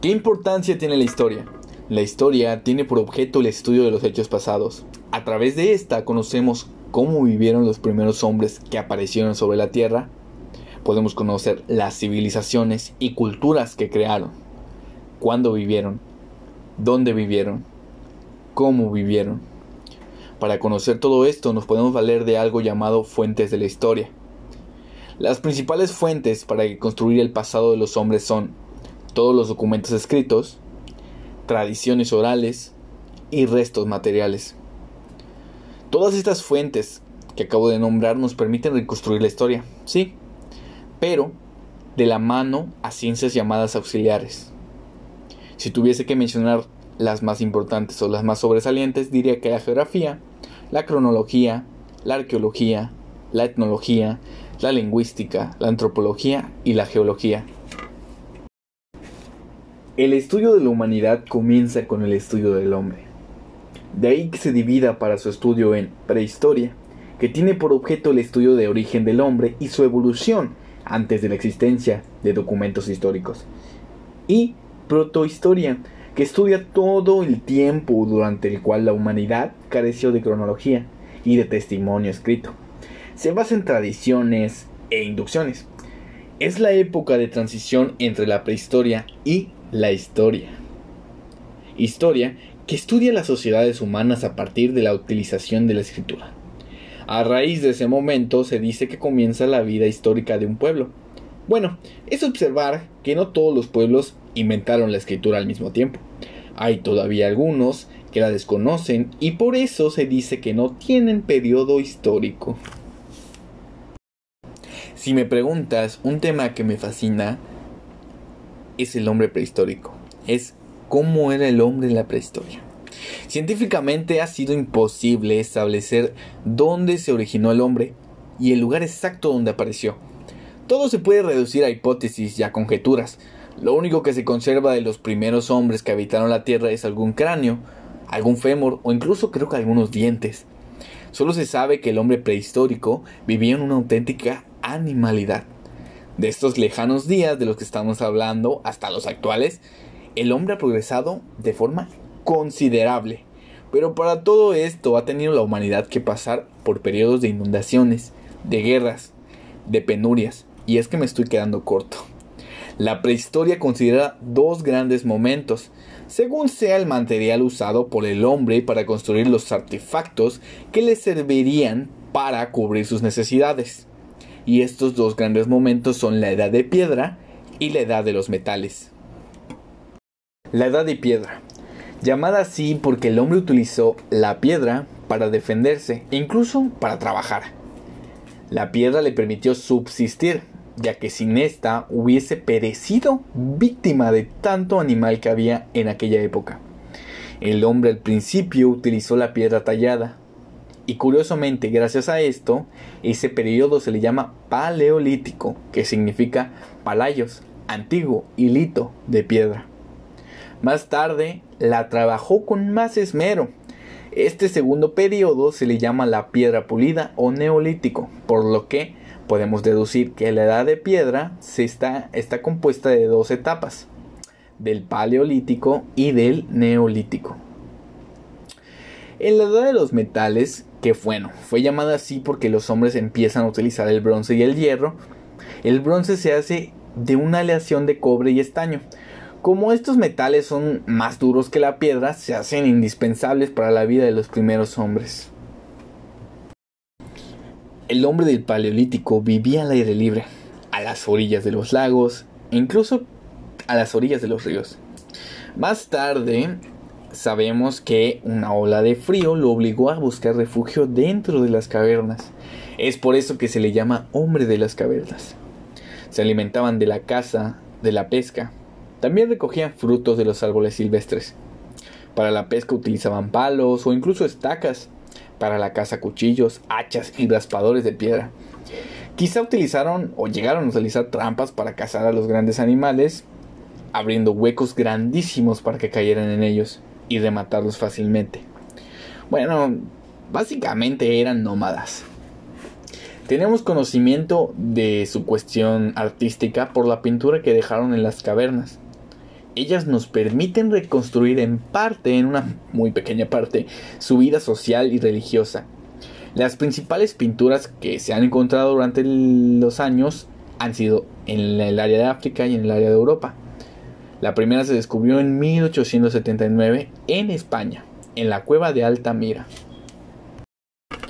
¿Qué importancia tiene la historia? La historia tiene por objeto el estudio de los hechos pasados. A través de esta conocemos cómo vivieron los primeros hombres que aparecieron sobre la Tierra. Podemos conocer las civilizaciones y culturas que crearon. Cuándo vivieron. Dónde vivieron. Cómo vivieron. Para conocer todo esto nos podemos valer de algo llamado fuentes de la historia. Las principales fuentes para construir el pasado de los hombres son todos los documentos escritos, tradiciones orales y restos materiales. Todas estas fuentes que acabo de nombrar nos permiten reconstruir la historia, sí, pero de la mano a ciencias llamadas auxiliares. Si tuviese que mencionar las más importantes o las más sobresalientes, diría que la geografía, la cronología, la arqueología, la etnología, la lingüística, la antropología y la geología. El estudio de la humanidad comienza con el estudio del hombre. De ahí que se divida para su estudio en prehistoria, que tiene por objeto el estudio de origen del hombre y su evolución antes de la existencia de documentos históricos. Y protohistoria, que estudia todo el tiempo durante el cual la humanidad careció de cronología y de testimonio escrito se basa en tradiciones e inducciones. Es la época de transición entre la prehistoria y la historia. Historia que estudia las sociedades humanas a partir de la utilización de la escritura. A raíz de ese momento se dice que comienza la vida histórica de un pueblo. Bueno, es observar que no todos los pueblos inventaron la escritura al mismo tiempo. Hay todavía algunos que la desconocen y por eso se dice que no tienen periodo histórico. Si me preguntas, un tema que me fascina es el hombre prehistórico. Es cómo era el hombre en la prehistoria. Científicamente ha sido imposible establecer dónde se originó el hombre y el lugar exacto donde apareció. Todo se puede reducir a hipótesis y a conjeturas. Lo único que se conserva de los primeros hombres que habitaron la Tierra es algún cráneo, algún fémur o incluso creo que algunos dientes. Solo se sabe que el hombre prehistórico vivía en una auténtica animalidad. De estos lejanos días de los que estamos hablando hasta los actuales, el hombre ha progresado de forma considerable. Pero para todo esto ha tenido la humanidad que pasar por periodos de inundaciones, de guerras, de penurias, y es que me estoy quedando corto. La prehistoria considera dos grandes momentos, según sea el material usado por el hombre para construir los artefactos que le servirían para cubrir sus necesidades y estos dos grandes momentos son la edad de piedra y la edad de los metales. La edad de piedra, llamada así porque el hombre utilizó la piedra para defenderse e incluso para trabajar. La piedra le permitió subsistir, ya que sin esta hubiese perecido víctima de tanto animal que había en aquella época. El hombre al principio utilizó la piedra tallada, y curiosamente, gracias a esto, ese periodo se le llama paleolítico, que significa palayos, antiguo y lito de piedra. Más tarde la trabajó con más esmero. Este segundo periodo se le llama la piedra pulida o neolítico, por lo que podemos deducir que la edad de piedra se está, está compuesta de dos etapas, del paleolítico y del neolítico. En la edad de los metales que bueno, fue llamada así porque los hombres empiezan a utilizar el bronce y el hierro. El bronce se hace de una aleación de cobre y estaño. Como estos metales son más duros que la piedra, se hacen indispensables para la vida de los primeros hombres. El hombre del Paleolítico vivía al aire libre, a las orillas de los lagos e incluso a las orillas de los ríos. Más tarde, sabemos que una ola de frío lo obligó a buscar refugio dentro de las cavernas. Es por eso que se le llama hombre de las cavernas. Se alimentaban de la caza, de la pesca. También recogían frutos de los árboles silvestres. Para la pesca utilizaban palos o incluso estacas. Para la caza cuchillos, hachas y raspadores de piedra. Quizá utilizaron o llegaron a utilizar trampas para cazar a los grandes animales, abriendo huecos grandísimos para que cayeran en ellos y rematarlos fácilmente. Bueno, básicamente eran nómadas. Tenemos conocimiento de su cuestión artística por la pintura que dejaron en las cavernas. ellas nos permiten reconstruir en parte, en una muy pequeña parte, su vida social y religiosa. Las principales pinturas que se han encontrado durante los años han sido en el área de África y en el área de Europa. La primera se descubrió en 1879 en España, en la cueva de Altamira.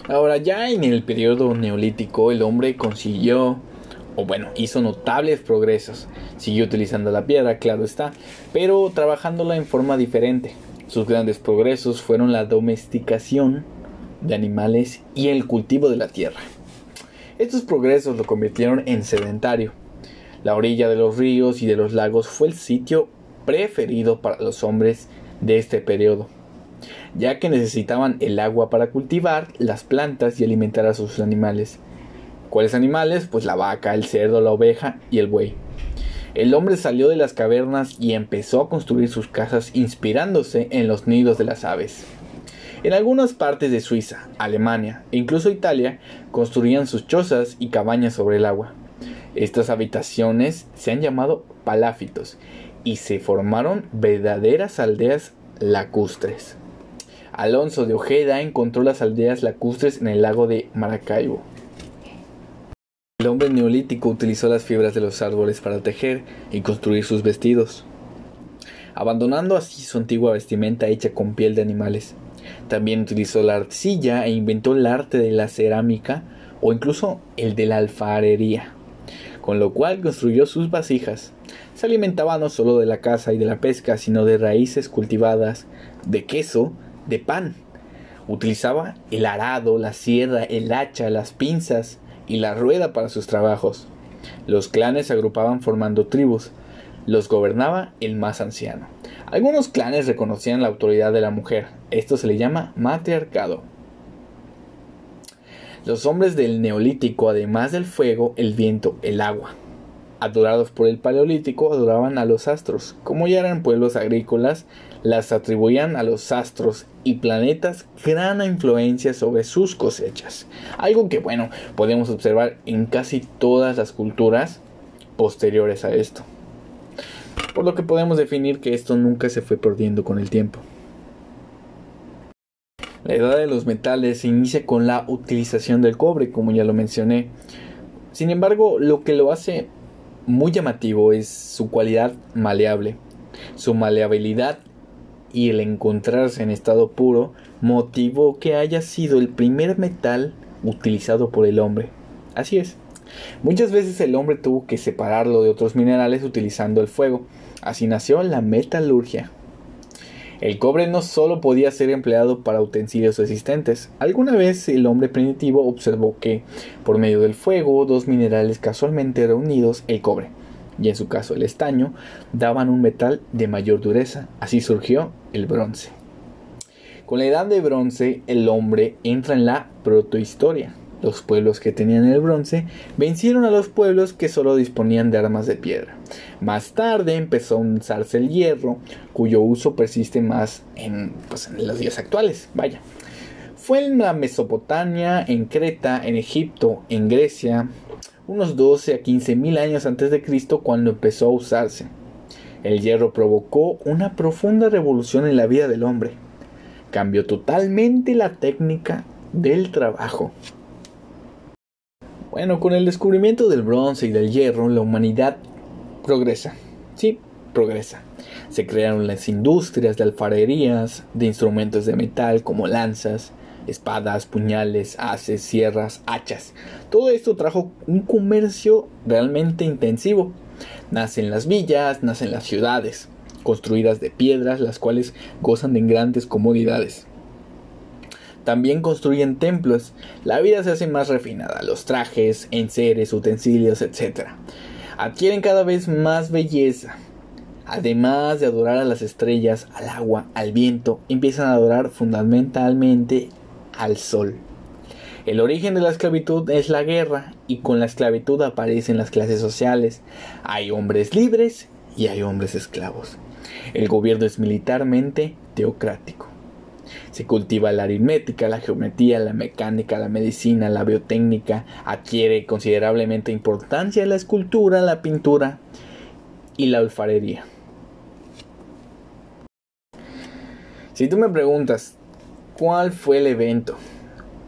Ahora ya en el periodo neolítico el hombre consiguió, o bueno, hizo notables progresos. Siguió utilizando la piedra, claro está, pero trabajándola en forma diferente. Sus grandes progresos fueron la domesticación de animales y el cultivo de la tierra. Estos progresos lo convirtieron en sedentario. La orilla de los ríos y de los lagos fue el sitio preferido para los hombres de este periodo, ya que necesitaban el agua para cultivar las plantas y alimentar a sus animales. ¿Cuáles animales? Pues la vaca, el cerdo, la oveja y el buey. El hombre salió de las cavernas y empezó a construir sus casas inspirándose en los nidos de las aves. En algunas partes de Suiza, Alemania e incluso Italia construían sus chozas y cabañas sobre el agua. Estas habitaciones se han llamado paláfitos y se formaron verdaderas aldeas lacustres. Alonso de Ojeda encontró las aldeas lacustres en el lago de Maracaibo. El hombre neolítico utilizó las fibras de los árboles para tejer y construir sus vestidos, abandonando así su antigua vestimenta hecha con piel de animales. También utilizó la arcilla e inventó el arte de la cerámica o incluso el de la alfarería, con lo cual construyó sus vasijas. Se alimentaba no solo de la caza y de la pesca, sino de raíces cultivadas, de queso, de pan. Utilizaba el arado, la sierra, el hacha, las pinzas y la rueda para sus trabajos. Los clanes se agrupaban formando tribus. Los gobernaba el más anciano. Algunos clanes reconocían la autoridad de la mujer. Esto se le llama matriarcado. Los hombres del neolítico, además del fuego, el viento, el agua, adorados por el paleolítico, adoraban a los astros. Como ya eran pueblos agrícolas, las atribuían a los astros y planetas gran influencia sobre sus cosechas. Algo que, bueno, podemos observar en casi todas las culturas posteriores a esto por lo que podemos definir que esto nunca se fue perdiendo con el tiempo. La edad de los metales se inicia con la utilización del cobre, como ya lo mencioné. Sin embargo, lo que lo hace muy llamativo es su cualidad maleable. Su maleabilidad y el encontrarse en estado puro motivó que haya sido el primer metal utilizado por el hombre. Así es. Muchas veces el hombre tuvo que separarlo de otros minerales utilizando el fuego. Así nació la metalurgia. El cobre no solo podía ser empleado para utensilios existentes. Alguna vez el hombre primitivo observó que, por medio del fuego, dos minerales casualmente reunidos, el cobre y en su caso el estaño, daban un metal de mayor dureza. Así surgió el bronce. Con la edad de bronce, el hombre entra en la protohistoria. Los pueblos que tenían el bronce vencieron a los pueblos que solo disponían de armas de piedra. Más tarde empezó a usarse el hierro, cuyo uso persiste más en, pues, los días actuales. Vaya. Fue en la Mesopotamia, en Creta, en Egipto, en Grecia, unos 12 a 15 mil años antes de Cristo cuando empezó a usarse. El hierro provocó una profunda revolución en la vida del hombre. Cambió totalmente la técnica del trabajo. Bueno, con el descubrimiento del bronce y del hierro, la humanidad progresa. Sí, progresa. Se crearon las industrias de alfarerías, de instrumentos de metal como lanzas, espadas, puñales, haces, sierras, hachas. Todo esto trajo un comercio realmente intensivo. Nacen las villas, nacen las ciudades, construidas de piedras, las cuales gozan de grandes comodidades. También construyen templos. La vida se hace más refinada. Los trajes, enseres, utensilios, etc. Adquieren cada vez más belleza. Además de adorar a las estrellas, al agua, al viento, empiezan a adorar fundamentalmente al sol. El origen de la esclavitud es la guerra y con la esclavitud aparecen las clases sociales. Hay hombres libres y hay hombres esclavos. El gobierno es militarmente teocrático. Se cultiva la aritmética, la geometría, la mecánica, la medicina, la biotécnica, adquiere considerablemente importancia la escultura, la pintura y la alfarería. Si tú me preguntas, ¿cuál fue el evento?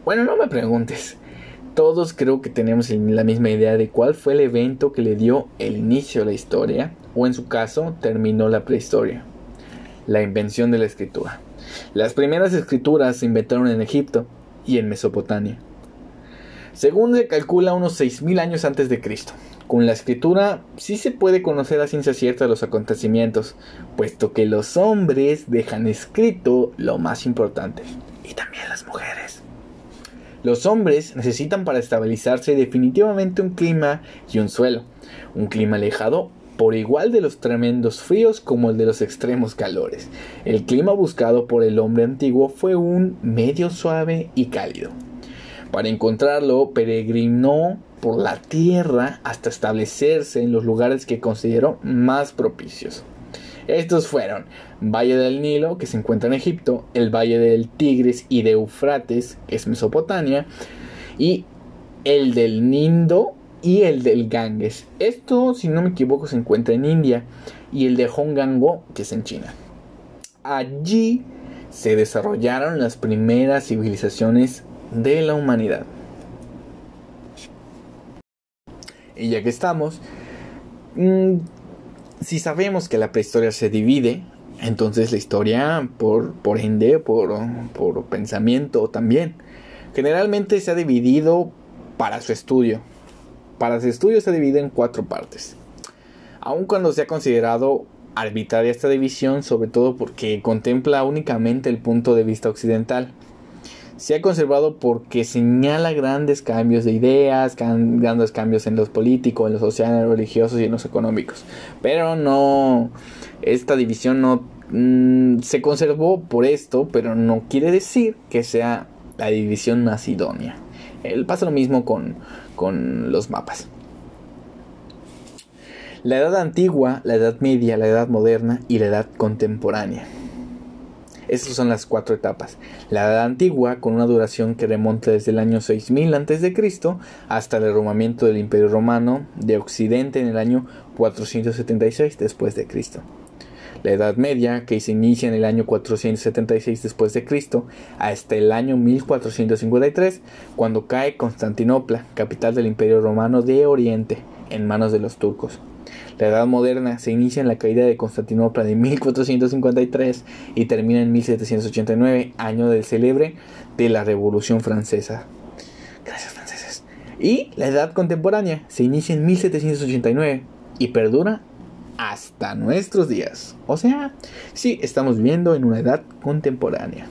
Bueno, no me preguntes. Todos creo que tenemos la misma idea de cuál fue el evento que le dio el inicio a la historia, o en su caso, terminó la prehistoria. La invención de la escritura. Las primeras escrituras se inventaron en Egipto y en Mesopotamia. Según se calcula unos 6.000 años antes de Cristo. Con la escritura sí se puede conocer a ciencia cierta los acontecimientos, puesto que los hombres dejan escrito lo más importante, y también las mujeres. Los hombres necesitan para estabilizarse definitivamente un clima y un suelo, un clima alejado por igual de los tremendos fríos como el de los extremos calores. El clima buscado por el hombre antiguo fue un medio suave y cálido. Para encontrarlo, peregrinó por la tierra hasta establecerse en los lugares que consideró más propicios. Estos fueron Valle del Nilo, que se encuentra en Egipto, el Valle del Tigris y de Eufrates, que es Mesopotamia, y el del Nindo y el del Ganges. Esto, si no me equivoco, se encuentra en India, y el de Hongango, que es en China. Allí se desarrollaron las primeras civilizaciones de la humanidad. Y ya que estamos, mm, si sabemos que la prehistoria se divide, entonces la historia, por, por ende, por, por pensamiento también, generalmente se ha dividido para su estudio. Para su estudio se divide en cuatro partes. Aun cuando se ha considerado arbitraria esta división, sobre todo porque contempla únicamente el punto de vista occidental se ha conservado porque señala grandes cambios de ideas, grandes cambios en los políticos, en los sociales, en los religiosos y en los económicos. Pero no, esta división no mm, se conservó por esto, pero no quiere decir que sea la división más idónea. El pasa lo mismo con, con los mapas. La edad antigua, la edad media, la edad moderna y la edad contemporánea. Estas son las cuatro etapas. La Edad Antigua, con una duración que remonta desde el año 6000 a.C. hasta el derrumbamiento del Imperio Romano de Occidente en el año 476 después de Cristo. La Edad Media, que se inicia en el año 476 después de Cristo hasta el año 1453, cuando cae Constantinopla, capital del Imperio Romano de Oriente, en manos de los turcos. La Edad Moderna se inicia en la caída de Constantinopla de 1453 y termina en 1789, año del célebre de la Revolución Francesa. Gracias franceses. Y la Edad Contemporánea se inicia en 1789 y perdura hasta nuestros días. O sea, sí, estamos viviendo en una edad contemporánea.